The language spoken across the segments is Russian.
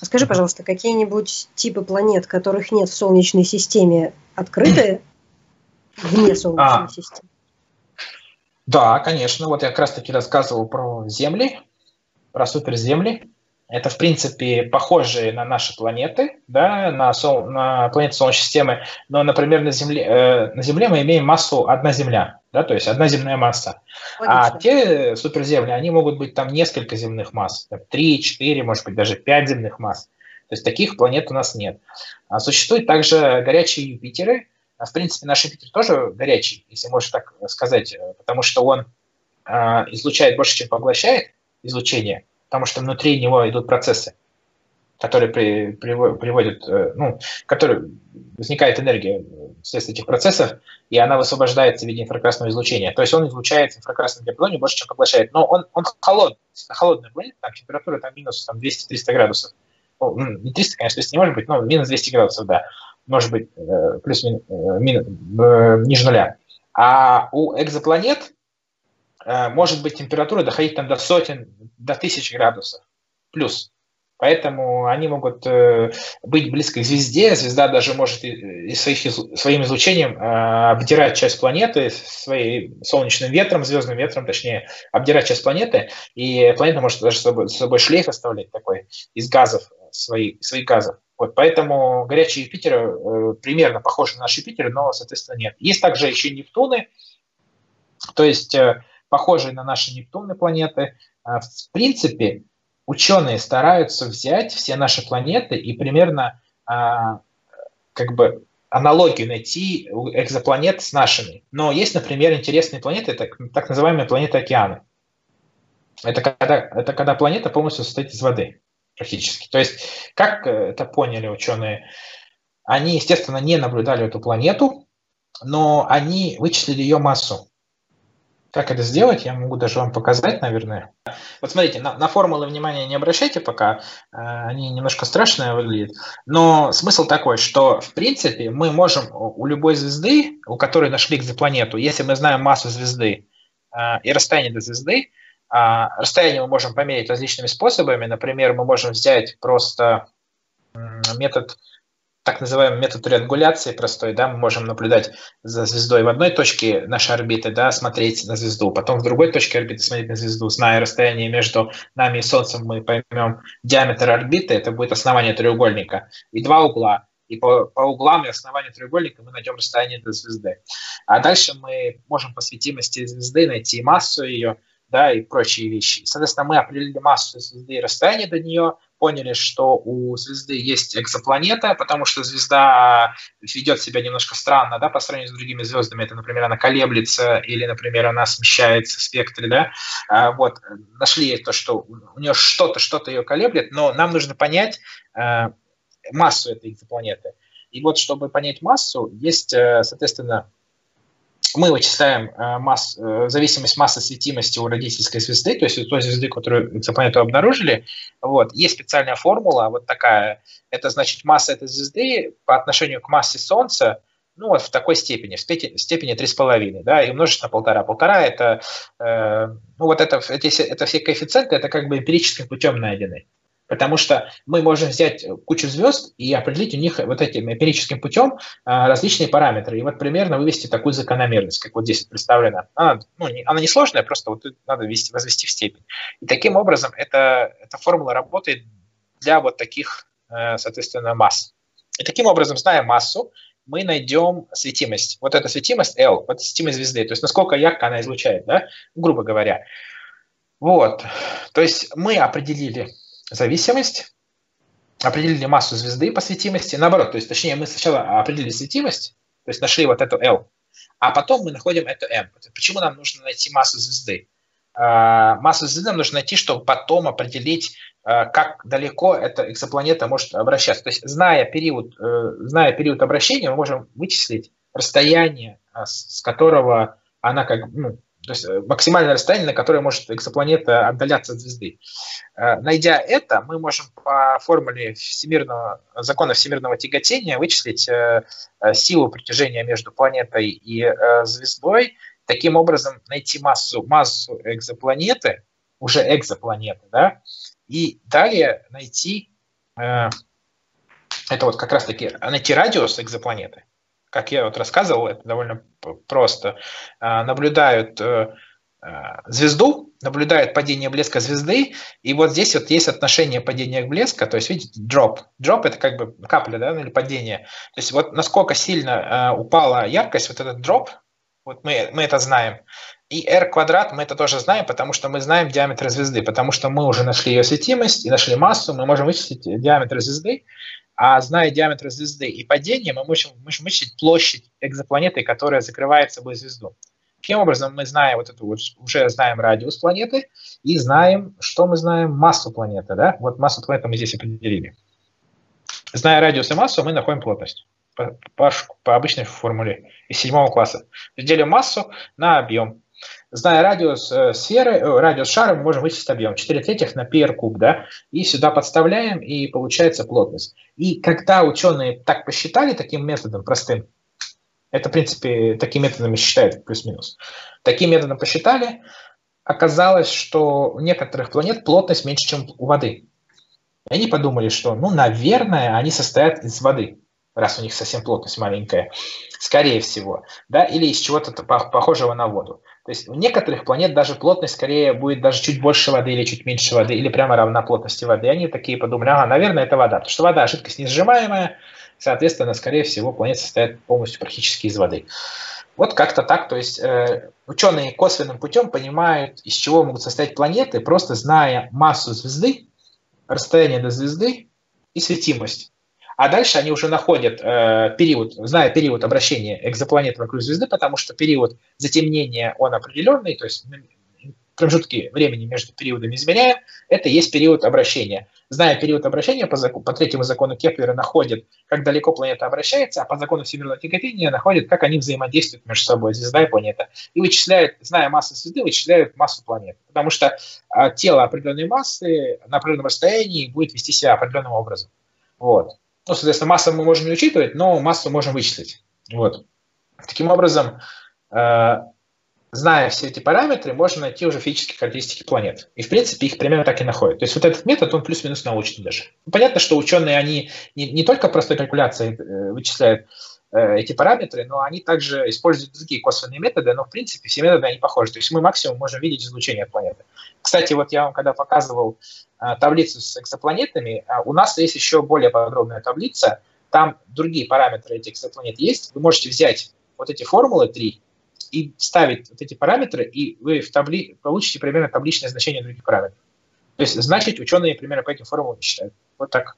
А скажи, пожалуйста, какие-нибудь типы планет, которых нет в Солнечной системе, открыты вне Солнечной а, системы? Да, конечно. Вот я как раз-таки рассказывал про Земли, про суперземли. Это, в принципе, похожие на наши планеты, да, на, сол, на планеты Солнечной системы, но, например, на Земле, э, на Земле мы имеем массу одна Земля, да, то есть одна земная масса. А Логично. А те суперземли, они могут быть там несколько земных масс, три, четыре, может быть, даже пять земных масс. То есть таких планет у нас нет. А существуют также горячие Юпитеры. А, в принципе, наш Юпитер тоже горячий, если можно так сказать, потому что он э, излучает больше, чем поглощает излучение потому что внутри него идут процессы, которые при, при, приводят, э, ну, которые возникает энергия вследствие этих процессов, и она высвобождается в виде инфракрасного излучения. То есть он излучает инфракрасном диапазоне больше, чем поглощает. Но он, он холодный, холодная планета, там температура там минус там, 200-300 градусов. Ну, не 300, конечно, если не может быть, но минус 200 градусов, да. Может быть, э, плюс-минус, э, ниже нуля. А у экзопланет Э, может быть температура доходить там до сотен, до тысяч градусов плюс. Поэтому они могут э, быть близко к звезде. Звезда даже может и, своих, своим излучением э, обдирать часть планеты, своим солнечным ветром, звездным ветром, точнее, обдирать часть планеты. И планета может даже с собой, с собой шлейф оставлять такой из газов, свои, своих газов. Вот, поэтому горячий Юпитер э, примерно похож на наш Юпитер, но, соответственно, нет. Есть также еще Нептуны, то есть э, похожие на наши Нептуны планеты. А, в принципе, ученые стараются взять все наши планеты и примерно а, как бы аналогию найти экзопланет с нашими. Но есть, например, интересные планеты, это так называемые планеты океаны. Это когда, это когда планета полностью состоит из воды практически. То есть, как это поняли ученые, они, естественно, не наблюдали эту планету, но они вычислили ее массу. Как это сделать, я могу даже вам показать, наверное. Вот смотрите, на, на формулы внимания не обращайте пока, э, они немножко страшные выглядят. Но смысл такой, что в принципе мы можем у любой звезды, у которой нашли экзопланету, если мы знаем массу звезды э, и расстояние до звезды, э, расстояние мы можем померить различными способами. Например, мы можем взять просто метод так называемый метод триангуляции простой, да, мы можем наблюдать за звездой в одной точке нашей орбиты, да, смотреть на звезду, потом в другой точке орбиты смотреть на звезду, зная расстояние между нами и Солнцем, мы поймем диаметр орбиты, это будет основание треугольника, и два угла, и по, по углам и основанию треугольника мы найдем расстояние до звезды. А дальше мы можем по светимости звезды найти массу ее, да, и прочие вещи. Соответственно, мы определили массу звезды и расстояние до нее, поняли, что у звезды есть экзопланета, потому что звезда ведет себя немножко странно, да, по сравнению с другими звездами. Это, например, она колеблется или, например, она смещается в спектре, да. А, вот, нашли то, что у нее что-то, что-то ее колеблет, но нам нужно понять э, массу этой экзопланеты. И вот, чтобы понять массу, есть, э, соответственно, мы вычисляем э, масс, э, зависимость массы светимости у родительской звезды, то есть у той звезды, которую экзопланету обнаружили. Вот. Есть специальная формула, вот такая. Это значит масса этой звезды по отношению к массе Солнца, ну вот в такой степени, в степени 3,5, да, и умножить на полтора. Полтора это, э, ну вот это, эти, это все коэффициенты, это как бы эмпирическим путем найдены. Потому что мы можем взять кучу звезд и определить у них вот этим эмпирическим путем а, различные параметры. И вот примерно вывести такую закономерность, как вот здесь представлена. Она, ну, не, она не сложная, просто вот надо ввести, возвести в степень. И таким образом эта, эта формула работает для вот таких, э, соответственно, масс. И таким образом, зная массу, мы найдем светимость. Вот эта светимость L, вот светимость звезды, то есть насколько ярко она излучает, да, грубо говоря. Вот, то есть мы определили зависимость, определили массу звезды по светимости, наоборот, то есть, точнее, мы сначала определили светимость, то есть нашли вот эту L, а потом мы находим эту M. Почему нам нужно найти массу звезды? А, массу звезды нам нужно найти, чтобы потом определить, а, как далеко эта экзопланета может обращаться. То есть, зная период, э, зная период обращения, мы можем вычислить расстояние, а, с которого она как, ну, то есть э, максимальное расстояние, на которое может экзопланета отдаляться от звезды. Э, найдя это, мы можем по формуле всемирного, закона всемирного тяготения вычислить э, силу притяжения между планетой и звездой, таким образом найти массу, массу экзопланеты, уже экзопланеты, да, и далее найти это вот как раз-таки найти радиус экзопланеты. Как я вот рассказывал, это довольно просто. Э, наблюдают э, звезду, наблюдают падение блеска звезды, и вот здесь вот есть отношение падения блеска, то есть видите, дроп. Дроп это как бы капля, да, или падение. То есть вот насколько сильно упала яркость, вот этот дроп, вот мы, мы это знаем. И r квадрат мы это тоже знаем, потому что мы знаем диаметр звезды, потому что мы уже нашли ее светимость и нашли массу, мы можем вычислить диаметр звезды, а зная диаметр звезды и падение, мы можем, вычислить площадь экзопланеты, которая закрывает собой звезду. Таким образом, мы знаем вот эту вот, уже знаем радиус планеты и знаем, что мы знаем, массу планеты. Да? Вот массу планеты мы здесь определили. Зная радиус и массу, мы находим плотность по, по, по обычной формуле из седьмого класса. Делим массу на объем. Зная радиус э, сферы, э, радиус шара, мы можем вычислить объем 4 третьих на πr куб, да, и сюда подставляем, и получается плотность. И когда ученые так посчитали таким методом простым, это, в принципе, таким методом считают плюс-минус, таким методом посчитали, оказалось, что у некоторых планет плотность меньше, чем у воды. И они подумали, что, ну, наверное, они состоят из воды раз у них совсем плотность маленькая, скорее всего, да, или из чего-то похожего на воду. То есть у некоторых планет даже плотность скорее будет даже чуть больше воды или чуть меньше воды, или прямо равна плотности воды. И они такие подумали, ага, наверное, это вода, потому что вода жидкость несжимаемая, соответственно, скорее всего, планета состоит полностью практически из воды. Вот как-то так, то есть э, ученые косвенным путем понимают, из чего могут состоять планеты, просто зная массу звезды, расстояние до звезды и светимость. А дальше они уже находят э, период, зная период обращения экзопланеты вокруг звезды, потому что период затемнения, он определенный, то есть промежутки времени между периодами измеряем, это есть период обращения. Зная период обращения, по, закон, по третьему закону Кеплера находит, как далеко планета обращается, а по закону всемирного тяготения находит, как они взаимодействуют между собой, звезда и планета. И вычисляют, зная массу звезды, вычисляют массу планет. Потому что а, тело определенной массы на определенном расстоянии будет вести себя определенным образом. Вот. Ну, соответственно, массу мы можем не учитывать, но массу можем вычислить. Вот. Таким образом, э, зная все эти параметры, можно найти уже физические характеристики планет. И, в принципе, их примерно так и находят. То есть вот этот метод, он плюс-минус научный даже. Понятно, что ученые, они не, не только простой калькуляцией э, вычисляют эти параметры, но они также используют другие косвенные методы, но в принципе все методы они похожи. То есть мы максимум можем видеть излучение планеты. Кстати, вот я вам когда показывал а, таблицу с экзопланетами, а, у нас есть еще более подробная таблица, там другие параметры этих экзопланет есть. Вы можете взять вот эти формулы три и вставить вот эти параметры, и вы в табли... получите примерно табличное значение других параметров. То есть, значит, ученые примерно по этим формулам считают. Вот так.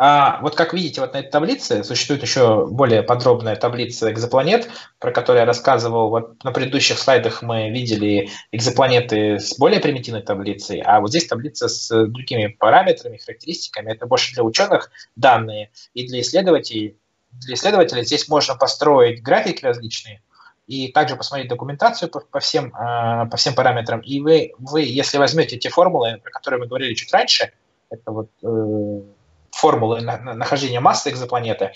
А вот как видите, вот на этой таблице существует еще более подробная таблица экзопланет, про которую я рассказывал. Вот на предыдущих слайдах мы видели экзопланеты с более примитивной таблицей, а вот здесь таблица с другими параметрами, характеристиками. Это больше для ученых данные и для исследователей. Для исследователей здесь можно построить графики различные, и также посмотреть документацию по, по, всем, э, по всем параметрам. И вы, вы, если возьмете те формулы, про которые мы говорили чуть раньше, это вот э, формулы нахождения массы экзопланеты,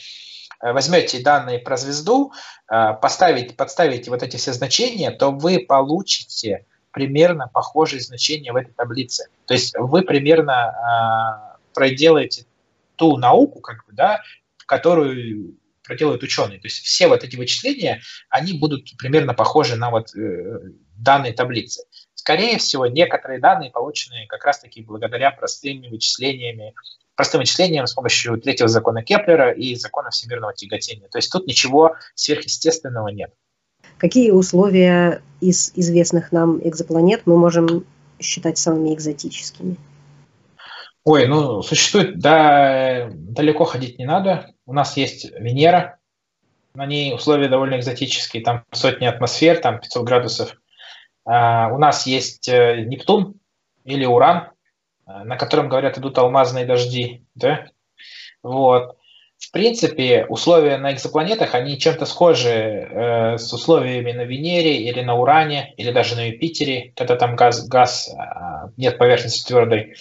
э, возьмете данные про звезду, э, поставите, подставите вот эти все значения, то вы получите примерно похожие значения в этой таблице. То есть вы примерно э, проделаете ту науку, как бы, да, которую проделают ученые. То есть все вот эти вычисления, они будут примерно похожи на вот э, данные таблицы. Скорее всего, некоторые данные получены как раз-таки благодаря простым вычислениями простым вычислением с помощью третьего закона Кеплера и закона всемирного тяготения. То есть тут ничего сверхъестественного нет. Какие условия из известных нам экзопланет мы можем считать самыми экзотическими? Ой, ну, существует, да, далеко ходить не надо. У нас есть Венера, на ней условия довольно экзотические, там сотни атмосфер, там 500 градусов. А, у нас есть э, Нептун или Уран, Э, на котором, говорят, идут алмазные дожди, да? Вот. В принципе, условия на экзопланетах, они чем-то схожи э, с условиями на Венере или на Уране, или даже на Юпитере, когда там газ, газ э, нет поверхности твердой.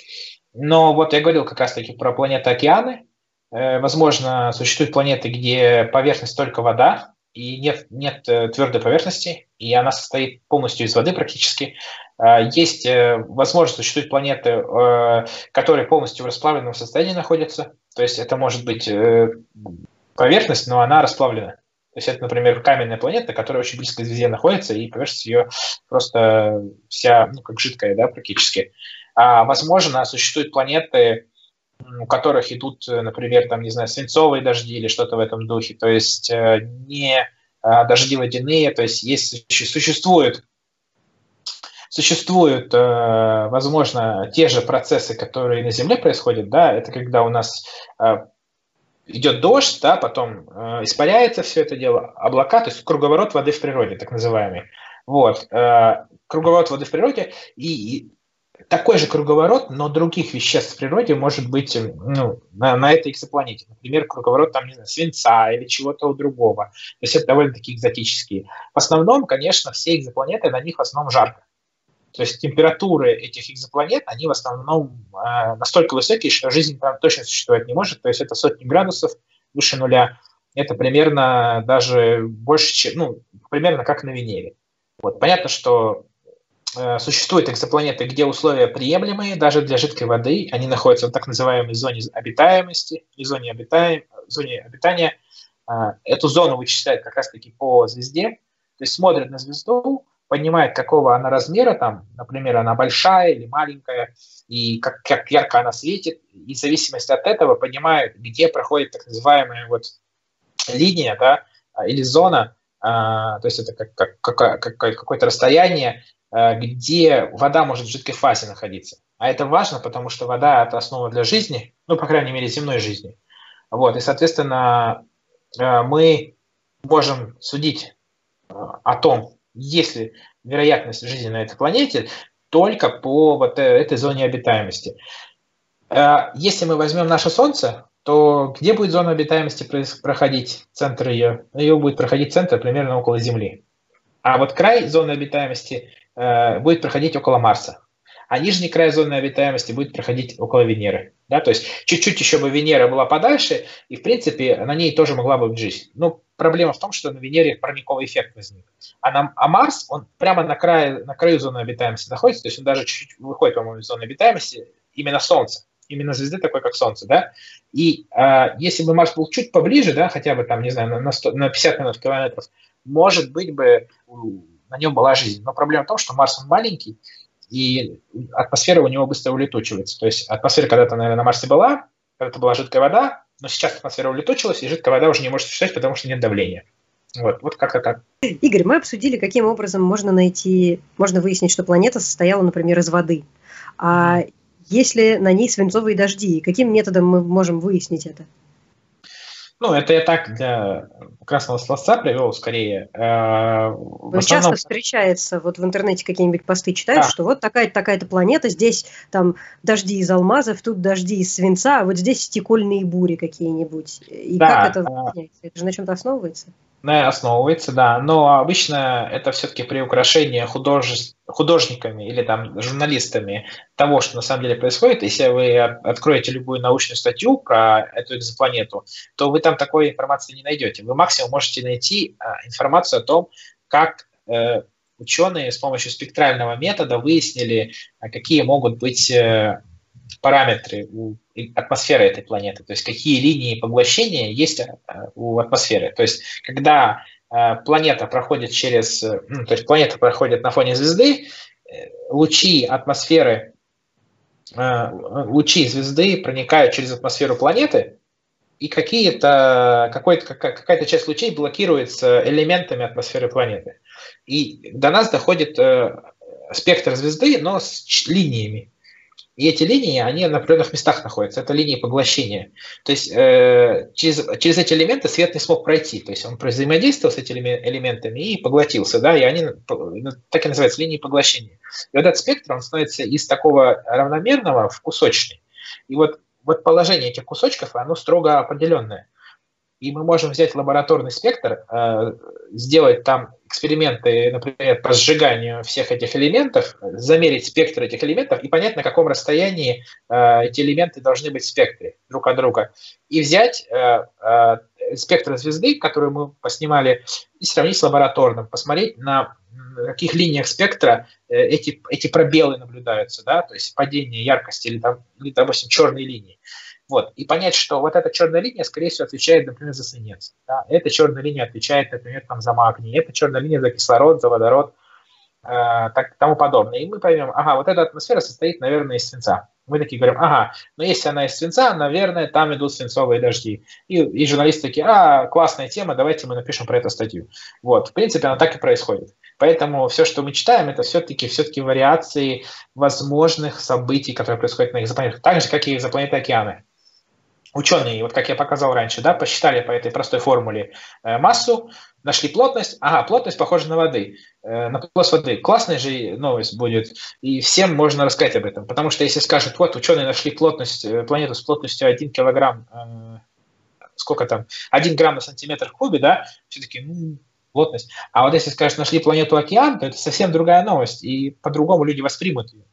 Но вот я говорил как раз-таки про планеты океаны. Э, возможно, существуют планеты, где поверхность только вода, и нет, нет э, твердой поверхности, и она состоит полностью из воды практически. А, есть э, возможность, существуют планеты, э, которые полностью в расплавленном состоянии находятся. То есть это может быть э, поверхность, но она расплавлена. То есть это, например, каменная планета, которая очень близко к звезде находится, и поверхность ее просто вся, ну, как жидкая, да, практически. А, возможно, существуют планеты, у которых идут, например, там, не знаю, свинцовые дожди или что-то в этом духе. То есть не Э, дожди водяные, то есть есть, существуют, существуют, э, возможно, те же процессы, которые на Земле происходят, да, это когда у нас э, идет дождь, да, потом испаряется все это дело, облака, то есть круговорот воды в природе, так называемый. Вот, круговорот воды в природе, и такой же круговорот, но других веществ в природе может быть ну, на, на этой экзопланете. Например, круговорот там, не знаю, свинца или чего-то другого. То есть это довольно-таки экзотические. В основном, конечно, все экзопланеты, на них в основном жарко. То есть температуры этих экзопланет, они в основном э, настолько высокие, что жизнь там точно существовать не может. То есть это сотни градусов выше нуля. Это примерно даже больше, чем, ну, примерно как на Венере. Вот. Понятно, что существуют экзопланеты, где условия приемлемые даже для жидкой воды. Они находятся в так называемой зоне обитаемости, и зоне, обитаем, зоне обитания. А, эту зону вычисляют как раз-таки по звезде. То есть смотрят на звезду, понимают, какого она размера, там, например, она большая или маленькая, и как, как ярко она светит, и в зависимости от этого понимают, где проходит так называемая вот линия, да, или зона, а, то есть это как, как, как, как, какое-то расстояние, Э, где вода может в жидкой фазе находиться. А это важно, потому что вода – это основа для жизни, ну, по крайней мере, земной жизни. Вот, и, соответственно, э, мы можем судить э, о том, есть ли вероятность жизни на этой планете только по вот этой зоне обитаемости. Если мы возьмем наше Солнце, то где будет зона обитаемости проходить, центр ее? Ее будет проходить центр примерно около Земли. А вот край зоны обитаемости Э, будет проходить около Марса, а нижний край зоны обитаемости будет проходить около Венеры. Да? То есть чуть-чуть еще бы Венера была подальше, и, в принципе, на ней тоже могла бы быть жизнь. Но проблема в том, что на Венере парниковый эффект возник. А, на, а Марс, он прямо на, крае, на краю зоны обитаемости находится, то есть он даже чуть-чуть выходит, по-моему, из зоны обитаемости, именно Солнце именно звезды такой, как Солнце, да, и э, если бы Марс был чуть поближе, да, хотя бы там, не знаю, на, 100, на 50 минут километров, может быть бы на нем была жизнь. Но проблема в том, что Марс он маленький, и атмосфера у него быстро улетучивается. То есть атмосфера когда-то, наверное, на Марсе была, когда-то была жидкая вода, но сейчас атмосфера улетучилась, и жидкая вода уже не может существовать, потому что нет давления. Вот, вот как-то так. Игорь, мы обсудили, каким образом можно найти, можно выяснить, что планета состояла, например, из воды. А если на ней свинцовые дожди, каким методом мы можем выяснить это? Ну, это я так для красного словца привел скорее. Э, в основном... Часто встречается, вот в интернете какие-нибудь посты читают, да. что вот такая-то такая-то планета, здесь там дожди из алмазов, тут дожди из свинца, а вот здесь стекольные бури какие-нибудь. И да. как это выясняется? Это же на чем-то основывается? Основывается, да, но обычно это все-таки приукрашение худож... художниками или там журналистами того, что на самом деле происходит. Если вы откроете любую научную статью про эту экзопланету, то вы там такой информации не найдете. Вы максимум можете найти а, информацию о том, как э, ученые с помощью спектрального метода выяснили, а, какие могут быть э, параметры у атмосферы этой планеты, то есть какие линии поглощения есть э, у атмосферы. То есть когда э, планета проходит через, э, ну, то есть планета проходит на фоне звезды, лучи атмосферы, лучи звезды проникают через атмосферу планеты, и какие-то, какая-то, какая-то часть лучей блокируется элементами атмосферы планеты. И до нас доходит спектр звезды, но с линиями. И эти линии, они на определенных местах находятся. Это линии поглощения. То есть э, через, через эти элементы свет не смог пройти. То есть он взаимодействовал с этими элементами и поглотился. Да, и они ну, так и называются линии поглощения. И вот этот спектр, он становится из такого равномерного в кусочный. И вот, вот положение этих кусочков, оно строго определенное и мы можем взять лабораторный спектр, э, сделать там эксперименты, например, по сжиганию всех этих элементов, замерить спектр этих элементов и понять, на каком расстоянии э, эти элементы должны быть в спектре друг от друга. И взять э, спектр звезды, которую мы поснимали, и сравнить с лабораторным, посмотреть на каких линиях спектра э, эти, эти пробелы наблюдаются, да, то есть падение яркости или, там, или допустим, черные линии. Вот. И понять, что вот эта черная линия, скорее всего, отвечает, например, за свинец. Да? Эта черная линия отвечает, например, там, за магний. Эта черная линия за кислород, за водород, э, так, тому подобное. И мы поймем, ага, вот эта атмосфера состоит, наверное, из свинца. Мы такие говорим, ага, но если она из свинца, наверное, там идут свинцовые дожди. И, и журналисты такие, а, классная тема, давайте мы напишем про эту статью. Вот, в принципе, она так и происходит. Поэтому все, что мы читаем, это все-таки все-таки вариации возможных событий, которые происходят на экзопланетах, так же, как и экзопланеты океаны ученые, вот как я показал раньше, да, посчитали по этой простой формуле э, массу, нашли плотность, ага, плотность похожа на воды, э, на плотность воды. Классная же новость будет, и всем можно рассказать об этом, потому что если скажут, вот ученые нашли плотность, э, планету с плотностью 1 килограмм, сколько там, 1 грамм на сантиметр в кубе, да, все-таки, ну, плотность. А вот если скажут, нашли планету океан, то это совсем другая новость, и по-другому люди воспримут ее.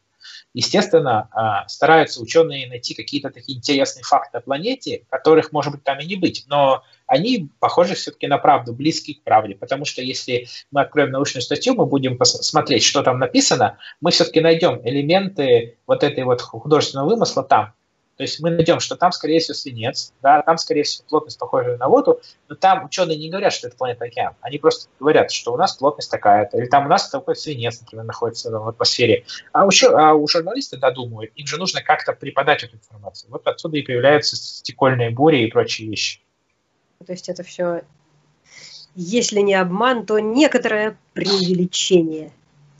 Естественно, а, стараются ученые найти какие-то такие интересные факты о планете, которых, может быть, там и не быть, но они похожи все-таки на правду, близки к правде, потому что если мы откроем научную статью, мы будем смотреть, что там написано, мы все-таки найдем элементы вот этой вот художественного вымысла там, то есть мы найдем, что там, скорее всего, свинец, да, там, скорее всего, плотность похожая на воду, но там ученые не говорят, что это планета океан. Они просто говорят, что у нас плотность такая-то, или там у нас такой свинец, например, находится в атмосфере. А у, а у журналистов додумывают, им же нужно как-то преподать эту информацию. Вот отсюда и появляются стекольные бури и прочие вещи. То есть это все, если не обман, то некоторое преувеличение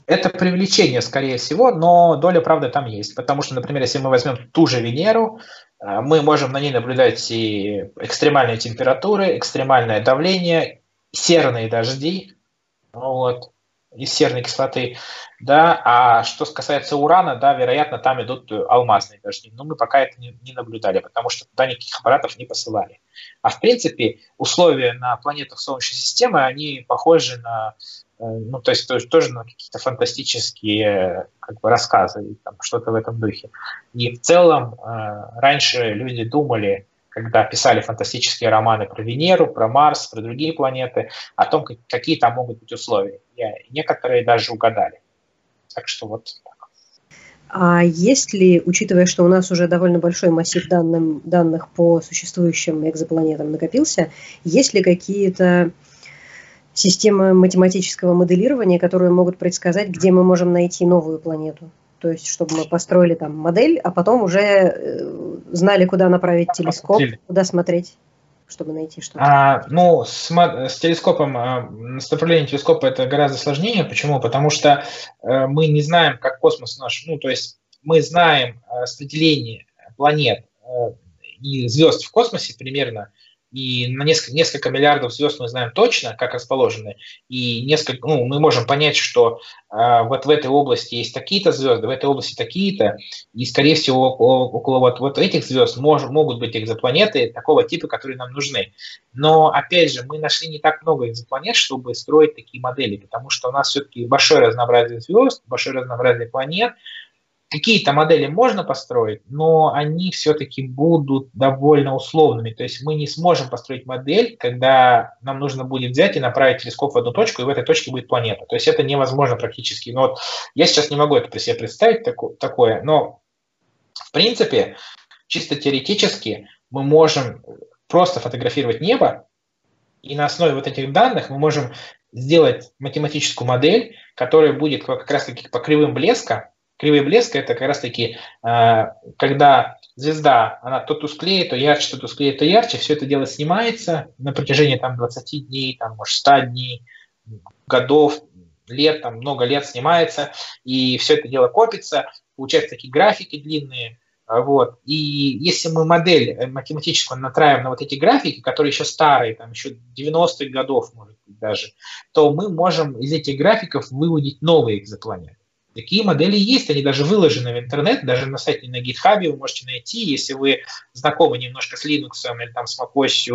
это привлечение, скорее всего, но доля правды там есть. Потому что, например, если мы возьмем ту же Венеру, э, мы можем на ней наблюдать и экстремальные температуры, экстремальное давление, серные дожди, вот, из серной кислоты, да, а что касается урана, да, вероятно, там идут алмазные дожди, но мы пока это не, не наблюдали, потому что туда никаких аппаратов не посылали. А в принципе, условия на планетах Солнечной системы, они похожи на ну, то есть тоже, тоже на какие-то фантастические как бы, рассказы, там, что-то в этом духе. И в целом э, раньше люди думали, когда писали фантастические романы про Венеру, про Марс, про другие планеты, о том, какие там могут быть условия. И некоторые даже угадали. Так что вот так. А ли, учитывая, что у нас уже довольно большой массив данным, данных по существующим экзопланетам накопился, есть ли какие-то системы математического моделирования, которые могут предсказать, где мы можем найти новую планету. То есть, чтобы мы построили там модель, а потом уже э, знали, куда направить телескоп, куда смотреть, чтобы найти что-то. А, ну, с, с телескопом, э, с направлением телескопа это гораздо сложнее. Почему? Потому что э, мы не знаем, как космос наш, ну, то есть мы знаем распределение планет и звезд в космосе примерно, и на несколько, несколько миллиардов звезд мы знаем точно, как расположены, и несколько, ну, мы можем понять, что э, вот в этой области есть такие-то звезды, в этой области такие-то, и, скорее всего, около, около вот, вот этих звезд мож, могут быть экзопланеты такого типа, которые нам нужны. Но, опять же, мы нашли не так много экзопланет, чтобы строить такие модели, потому что у нас все-таки большое разнообразие звезд, большое разнообразие планет, Какие-то модели можно построить, но они все-таки будут довольно условными. То есть мы не сможем построить модель, когда нам нужно будет взять и направить телескоп в одну точку, и в этой точке будет планета. То есть это невозможно практически. Но вот я сейчас не могу это при себе представить такое, но в принципе, чисто теоретически мы можем просто фотографировать небо, и на основе вот этих данных мы можем сделать математическую модель, которая будет как раз-таки по кривым блеска Кривые блеска – это как раз-таки, э, когда звезда, она то тусклее, то ярче, то тусклее, то ярче, все это дело снимается на протяжении там, 20 дней, там, может, 100 дней, годов, лет, там, много лет снимается, и все это дело копится, получаются такие графики длинные, вот. И если мы модель э, математическую натравим на вот эти графики, которые еще старые, там еще 90-х годов, может быть, даже, то мы можем из этих графиков выводить новые экзопланеты. Такие модели есть, они даже выложены в интернет, даже на сайте на GitHub вы можете найти, если вы знакомы немножко с Linux или там с macOS,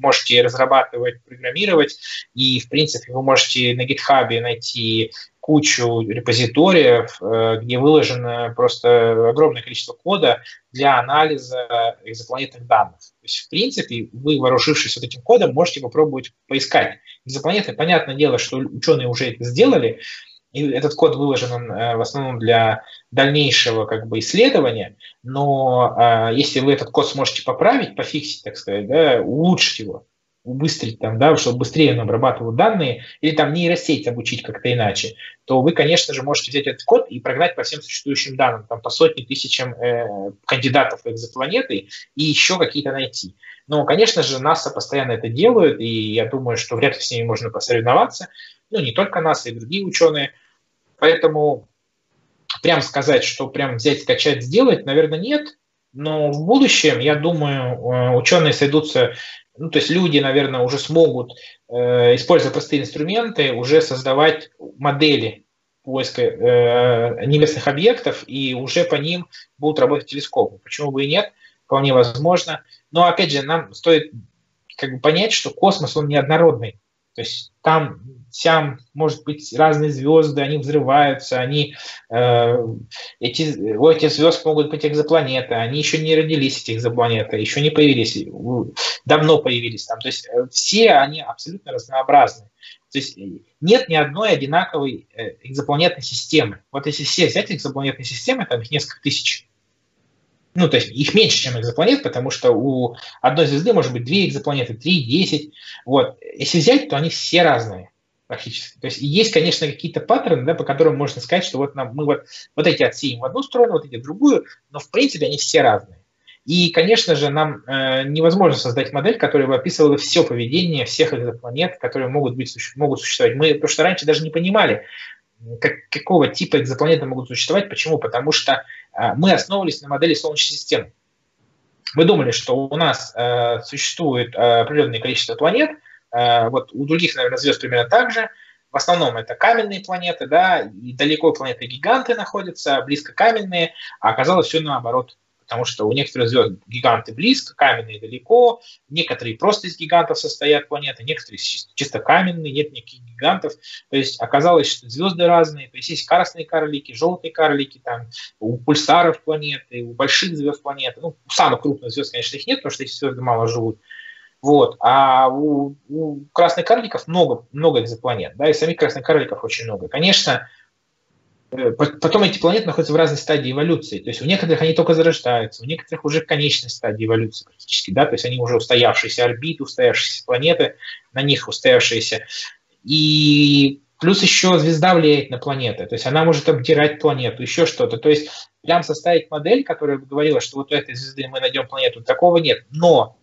можете разрабатывать, программировать, и, в принципе, вы можете на GitHub найти кучу репозиториев, э, где выложено просто огромное количество кода для анализа экзопланетных данных. То есть, в принципе, вы, вооружившись вот этим кодом, можете попробовать поискать экзопланеты. Понятное дело, что ученые уже это сделали, и этот код выложен э, в основном для дальнейшего как бы исследования, но э, если вы этот код сможете поправить, пофиксить, так сказать, да, улучшить его, убыстрить там, да, чтобы быстрее он обрабатывал данные, или там нейросеть обучить как-то иначе, то вы, конечно же, можете взять этот код и прогнать по всем существующим данным, там по сотни тысячам э, кандидатов экзопланеты и еще какие-то найти. Но, конечно же, НАСА постоянно это делают, и я думаю, что вряд ли с ними можно посоревноваться. Ну, не только НАСА, и другие ученые. Поэтому прям сказать, что прям взять, скачать, сделать, наверное, нет. Но в будущем, я думаю, э, ученые сойдутся ну, то есть люди, наверное, уже смогут, э, используя простые инструменты, уже создавать модели поиска э, небесных объектов, и уже по ним будут работать телескопы. Почему бы и нет? Вполне возможно. Но, опять же, нам стоит как бы понять, что космос, он неоднородный. То есть там, там может быть разные звезды, они взрываются, они, э, эти, у этих звезд могут быть экзопланеты, они еще не родились, эти экзопланеты, еще не появились, давно появились там. То есть э, все они абсолютно разнообразны. То есть э, нет ни одной одинаковой э, экзопланетной системы. Вот если все взять экзопланетные системы, там их несколько тысяч, ну, то есть их меньше, чем экзопланет, потому что у одной звезды может быть две экзопланеты, три, десять. Вот. Если взять, то они все разные практически. То есть есть, конечно, какие-то паттерны, да, по которым можно сказать, что вот нам, мы вот, вот эти отсеем в одну сторону, вот эти в другую, но в принципе они все разные. И, конечно же, нам э, невозможно создать модель, которая бы описывала все поведение всех экзопланет, которые могут, быть, могут существовать. Мы, потому что раньше даже не понимали, как, какого типа экзопланеты могут существовать. Почему? Потому что э, мы основывались на модели Солнечной системы. Мы думали, что у нас э, существует э, определенное количество планет, вот у других, наверное, звезд примерно так же. В основном это каменные планеты, да, и далеко планеты-гиганты находятся, близко каменные, а оказалось все наоборот потому что у некоторых звезд гиганты близко, каменные далеко, некоторые просто из гигантов состоят планеты, некоторые чисто каменные, нет никаких гигантов. То есть оказалось, что звезды разные, то есть есть красные карлики, желтые карлики, там, у пульсаров планеты, у больших звезд планеты, ну, самых крупных звезд, конечно, их нет, потому что эти звезды мало живут. Вот. А у, у красных карликов много, много экзопланет, да, и самих красных карликов очень много. Конечно, Э, потом эти планеты находятся в разной стадии эволюции. То есть у некоторых они только зарождаются, у некоторых уже в конечной стадии эволюции практически, да, то есть они уже устоявшиеся орбиты, устоявшиеся планеты, на них устоявшиеся. И плюс еще звезда влияет на планеты, то есть она может обдирать планету, еще что-то. То есть прям составить модель, которая бы говорила, что вот у этой звезды мы найдем планету, такого нет. Но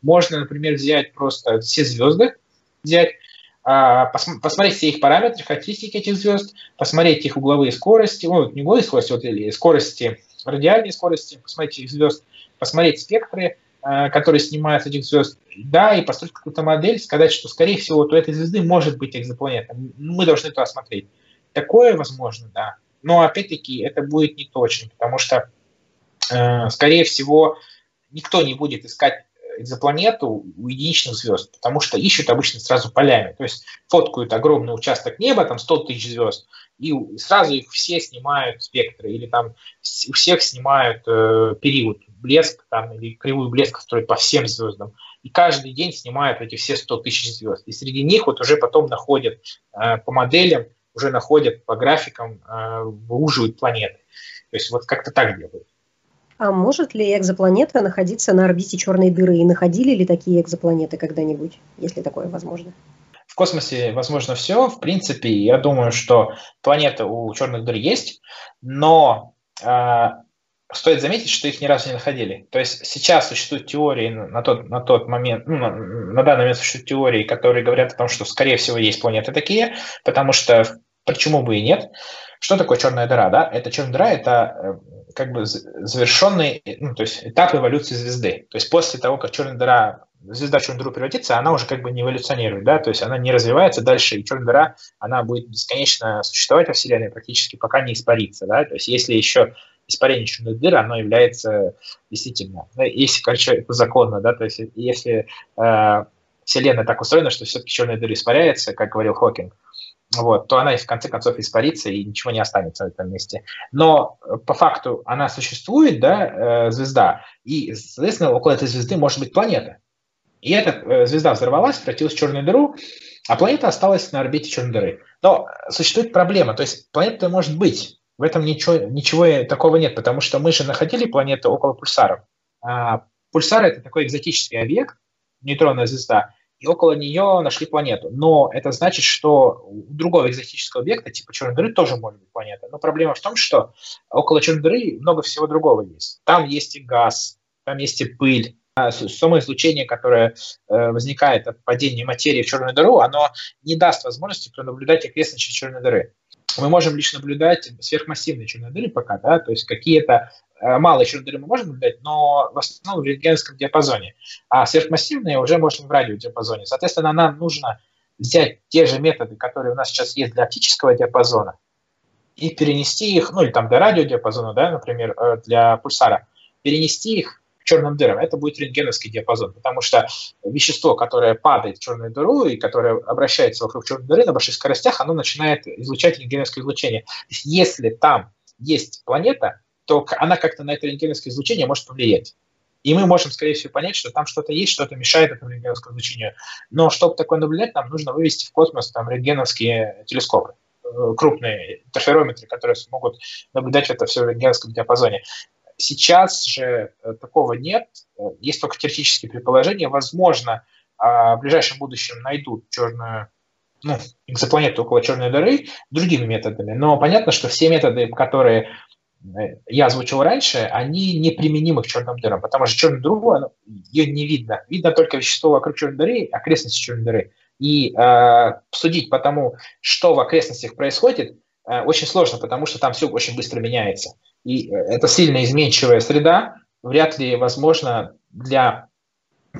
можно, например, взять просто все звезды, взять, а, посмотреть все их параметры, характеристики этих звезд, посмотреть их угловые скорости, ну, не угловые скорости, вот, или скорости, радиальные скорости, посмотреть их звезд, посмотреть спектры, а, которые снимают этих звезд, да, и построить какую-то модель, сказать, что, скорее всего, вот у этой звезды может быть экзопланета. Мы должны это осмотреть. Такое возможно, да. Но, опять-таки, это будет не точно, потому что, э, скорее всего, никто не будет искать экзопланету у единичных звезд, потому что ищут обычно сразу полями. То есть фоткают огромный участок неба, там 100 тысяч звезд, и сразу их все снимают спектры, или там у всех снимают э, период блеск, там, или кривую блеска строят по всем звездам. И каждый день снимают эти все 100 тысяч звезд. И среди них вот уже потом находят э, по моделям, уже находят по графикам, э, выуживают планеты. То есть вот как-то так делают. А может ли экзопланета находиться на орбите черной дыры? И находили ли такие экзопланеты когда-нибудь, если такое возможно? В космосе возможно все. В принципе, я думаю, что планеты у черных дыр есть, но э, стоит заметить, что их ни разу не находили. То есть сейчас существуют теории на тот, на тот момент, ну, на, на данный момент существуют теории, которые говорят о том, что, скорее всего, есть планеты такие, потому что почему бы и нет. Что такое черная дыра? Да? Это черная дыра – это э, как бы завершенный ну, то есть этап эволюции звезды. То есть после того, как черная дыра, звезда в черную дыру превратится, она уже как бы не эволюционирует, да? то есть она не развивается дальше, и черная дыра, она будет бесконечно существовать во Вселенной практически, пока не испарится. Да? То есть если еще испарение черной дыры, оно является действительно, если, короче, это законно, да, то есть если э, Вселенная так устроена, что все-таки черная дыра испаряется, как говорил Хокинг, вот, то она в конце концов испарится и ничего не останется на этом месте. Но э, по факту она существует, да, э, звезда, и, соответственно, около этой звезды может быть планета. И эта э, звезда взорвалась, превратилась в черную дыру, а планета осталась на орбите черной дыры. Но существует проблема, то есть планета может быть, в этом ничего, ничего такого нет, потому что мы же находили планеты около пульсаров. А пульсар – это такой экзотический объект, нейтронная звезда, и около нее нашли планету. Но это значит, что у другого экзотического объекта, типа черной дыры, тоже может быть планета. Но проблема в том, что около черной дыры много всего другого есть. Там есть и газ, там есть и пыль, а само излучение, которое э, возникает от падения материи в черную дыру, оно не даст возможности пронаблюдать окрестности черной дыры. Мы можем лишь наблюдать сверхмассивные черные дыры пока, да, то есть какие-то э, малые черные дыры мы можем наблюдать, но в основном в рентгеновском диапазоне, а сверхмассивные уже можем в радиодиапазоне. Соответственно, нам нужно взять те же методы, которые у нас сейчас есть для оптического диапазона, и перенести их, ну или там для радиодиапазона, да, например, э, для пульсара, перенести их черным дырам, это будет рентгеновский диапазон, потому что вещество, которое падает в черную дыру и которое обращается вокруг черной дыры на больших скоростях, оно начинает излучать рентгеновское излучение. Если там есть планета, то она как-то на это рентгеновское излучение может повлиять. И мы можем, скорее всего, понять, что там что-то есть, что-то мешает этому рентгеновскому излучению. Но чтобы такое наблюдать, нам нужно вывести в космос там рентгеновские телескопы э, крупные интерферометры, которые смогут наблюдать это все в рентгеновском диапазоне. Сейчас же э, такого нет, э, есть только теоретические предположения. Возможно, а, в ближайшем будущем найдут черную ну, экзопланету около черной дыры другими методами. Но понятно, что все методы, которые э, я озвучил раньше, они неприменимы к черным дырам, потому что черную дыру ее не видно. Видно только вещество вокруг черной дыры, окрестности черной дыры. И э, судить по тому, что в окрестностях происходит, э, очень сложно, потому что там все очень быстро меняется. И э, это сильно изменчивая среда, вряд ли возможно для...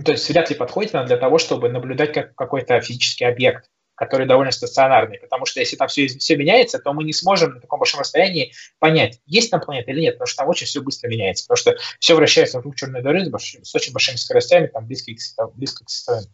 То есть вряд ли подходит она для того, чтобы наблюдать как какой-то физический объект, который довольно стационарный. Потому что если там все, все меняется, то мы не сможем на таком большом расстоянии понять, есть там планета или нет, потому что там очень все быстро меняется. Потому что все вращается вокруг черной дыры с, очень большими скоростями, там близко к, близко к световым.